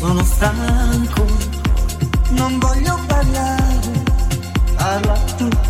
sono stanco, non voglio parlare, parla tu.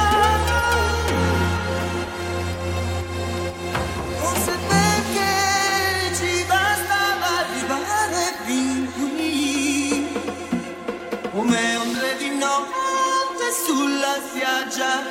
treasure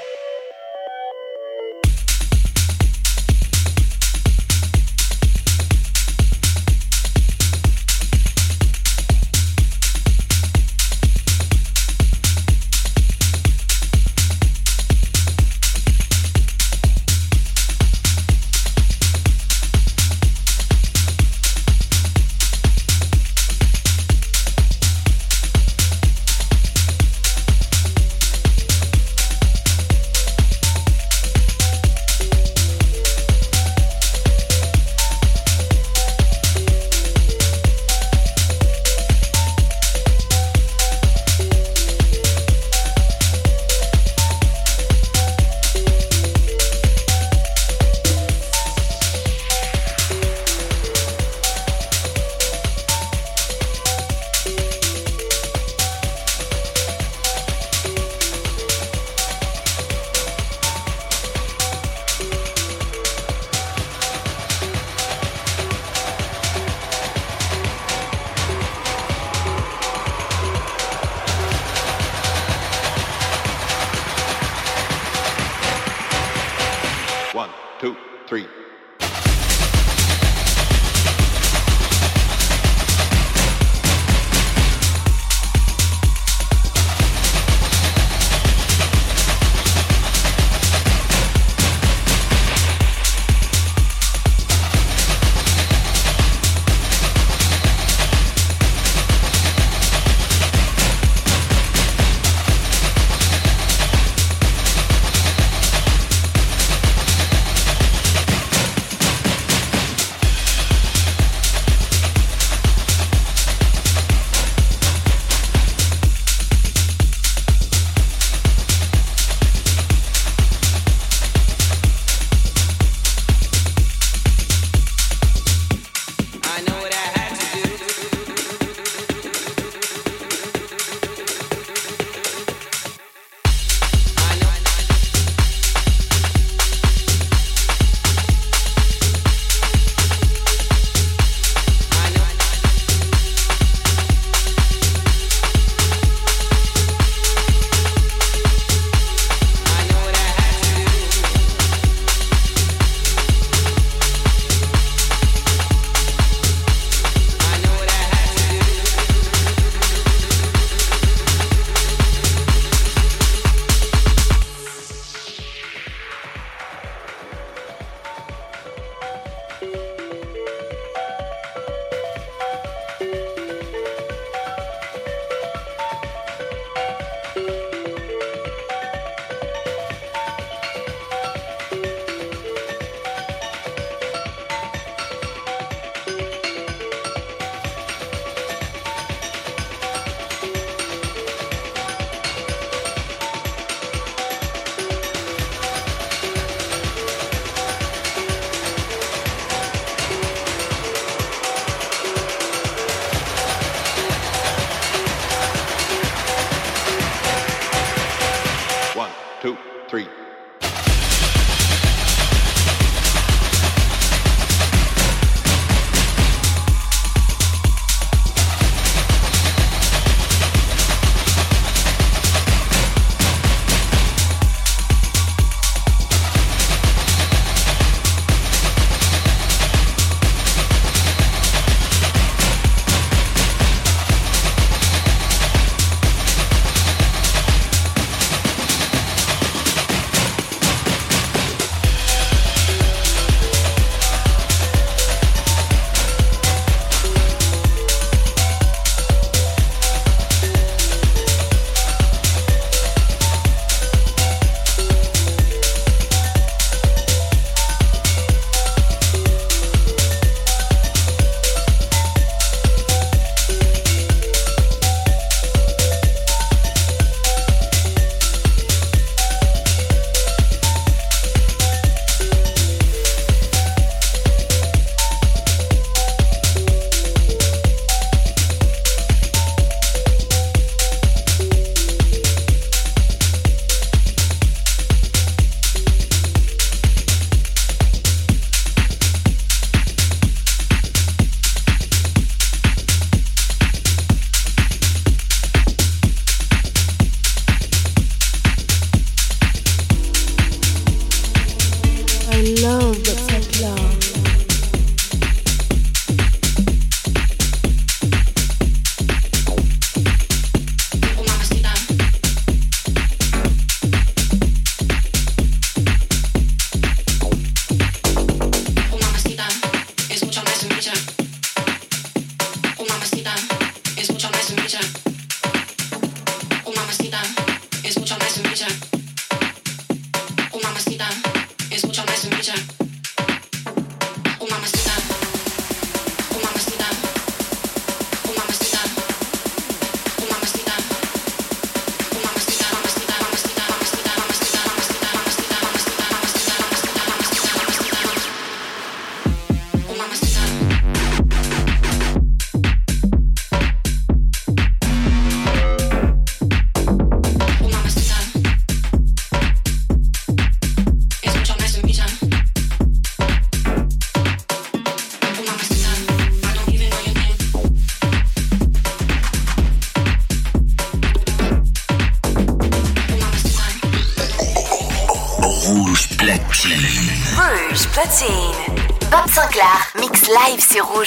Bob Sinclair, mix live sur Rouge. Oh. Oh. Oh. Oh. Oh. Oh.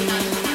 Oh. Oh. Oh. Oh. Oh. Oh. Oh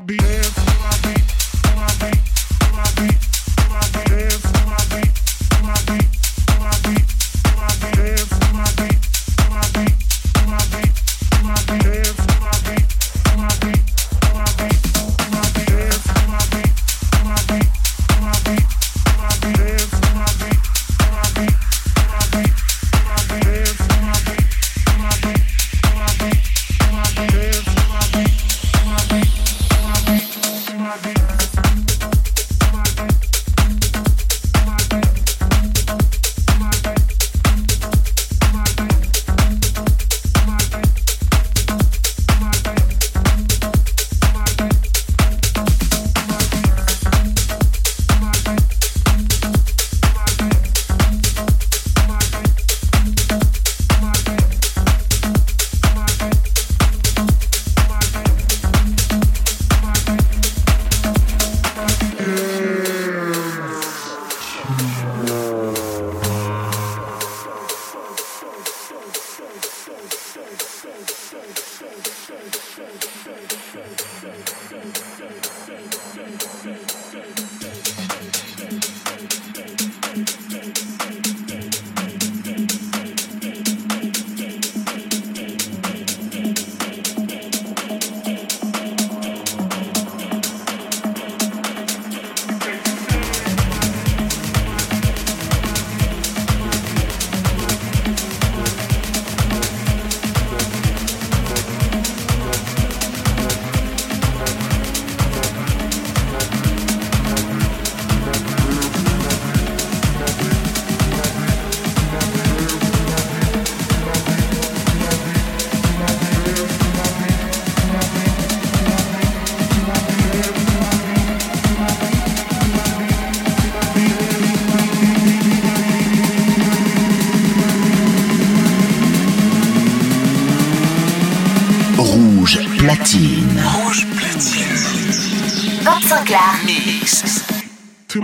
I'll be.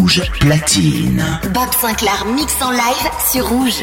Rouge Platine. Bob Sinclair mix en live sur Rouge.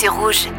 Sur Rouge.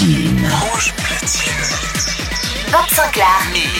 Platine. Rouge platine. Bob Sinclair.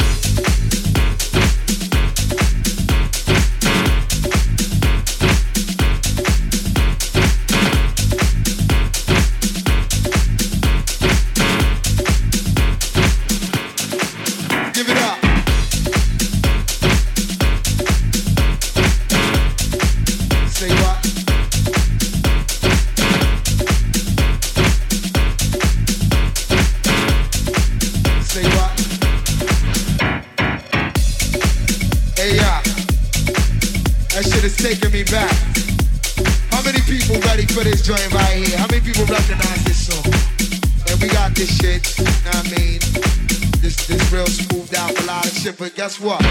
Guess what?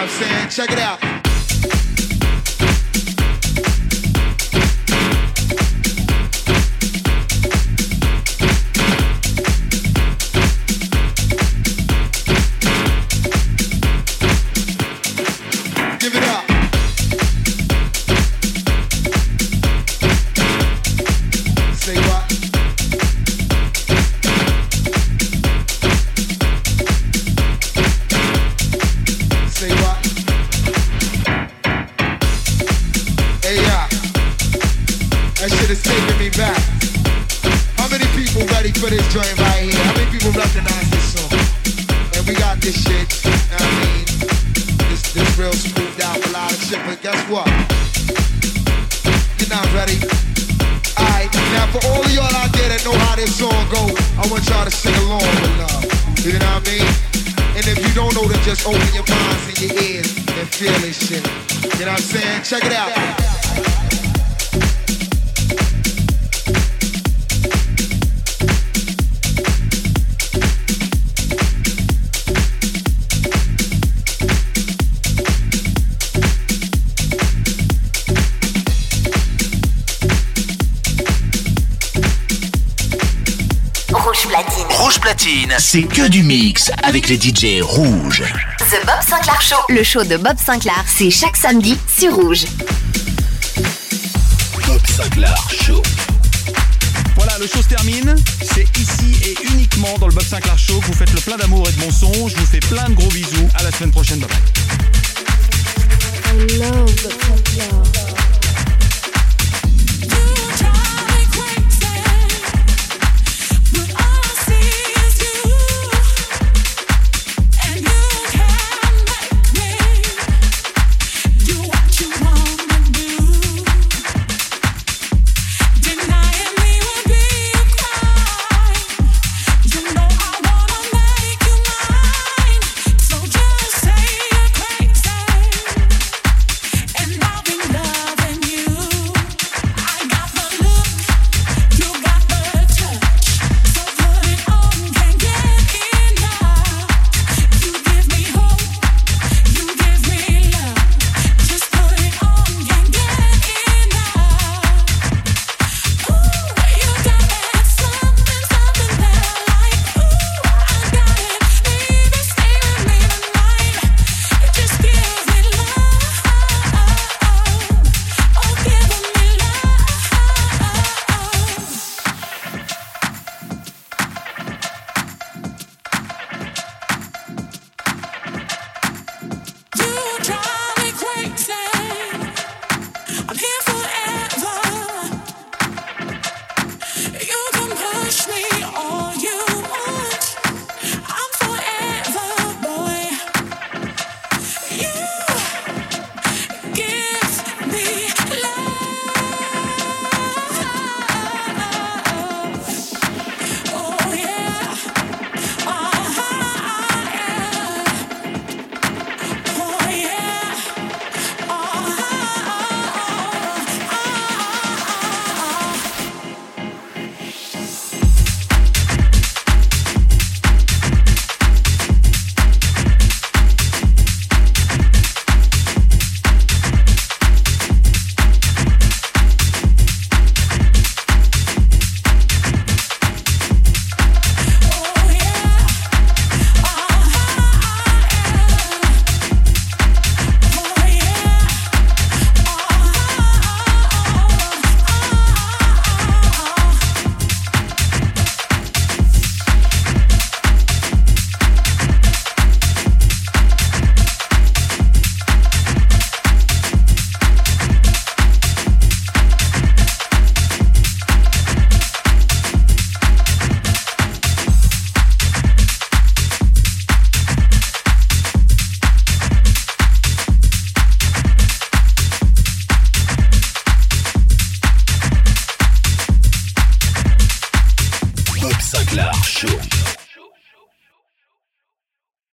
I'm saying? Check it out. Just open your minds and your ears and feel this shit. You know what I'm saying? Check it out. Platine, c'est que du mix avec les DJ rouges. The Bob Sinclair Show. Le show de Bob Sinclair, c'est chaque samedi sur Rouge. Bob Sinclair Show. Voilà, le show se termine. C'est ici et uniquement dans le Bob Sinclair Show que vous faites le plein d'amour et de bon son. Je vous fais plein de gros bisous. À la semaine prochaine. Bye bye. I love Bob Sinclair.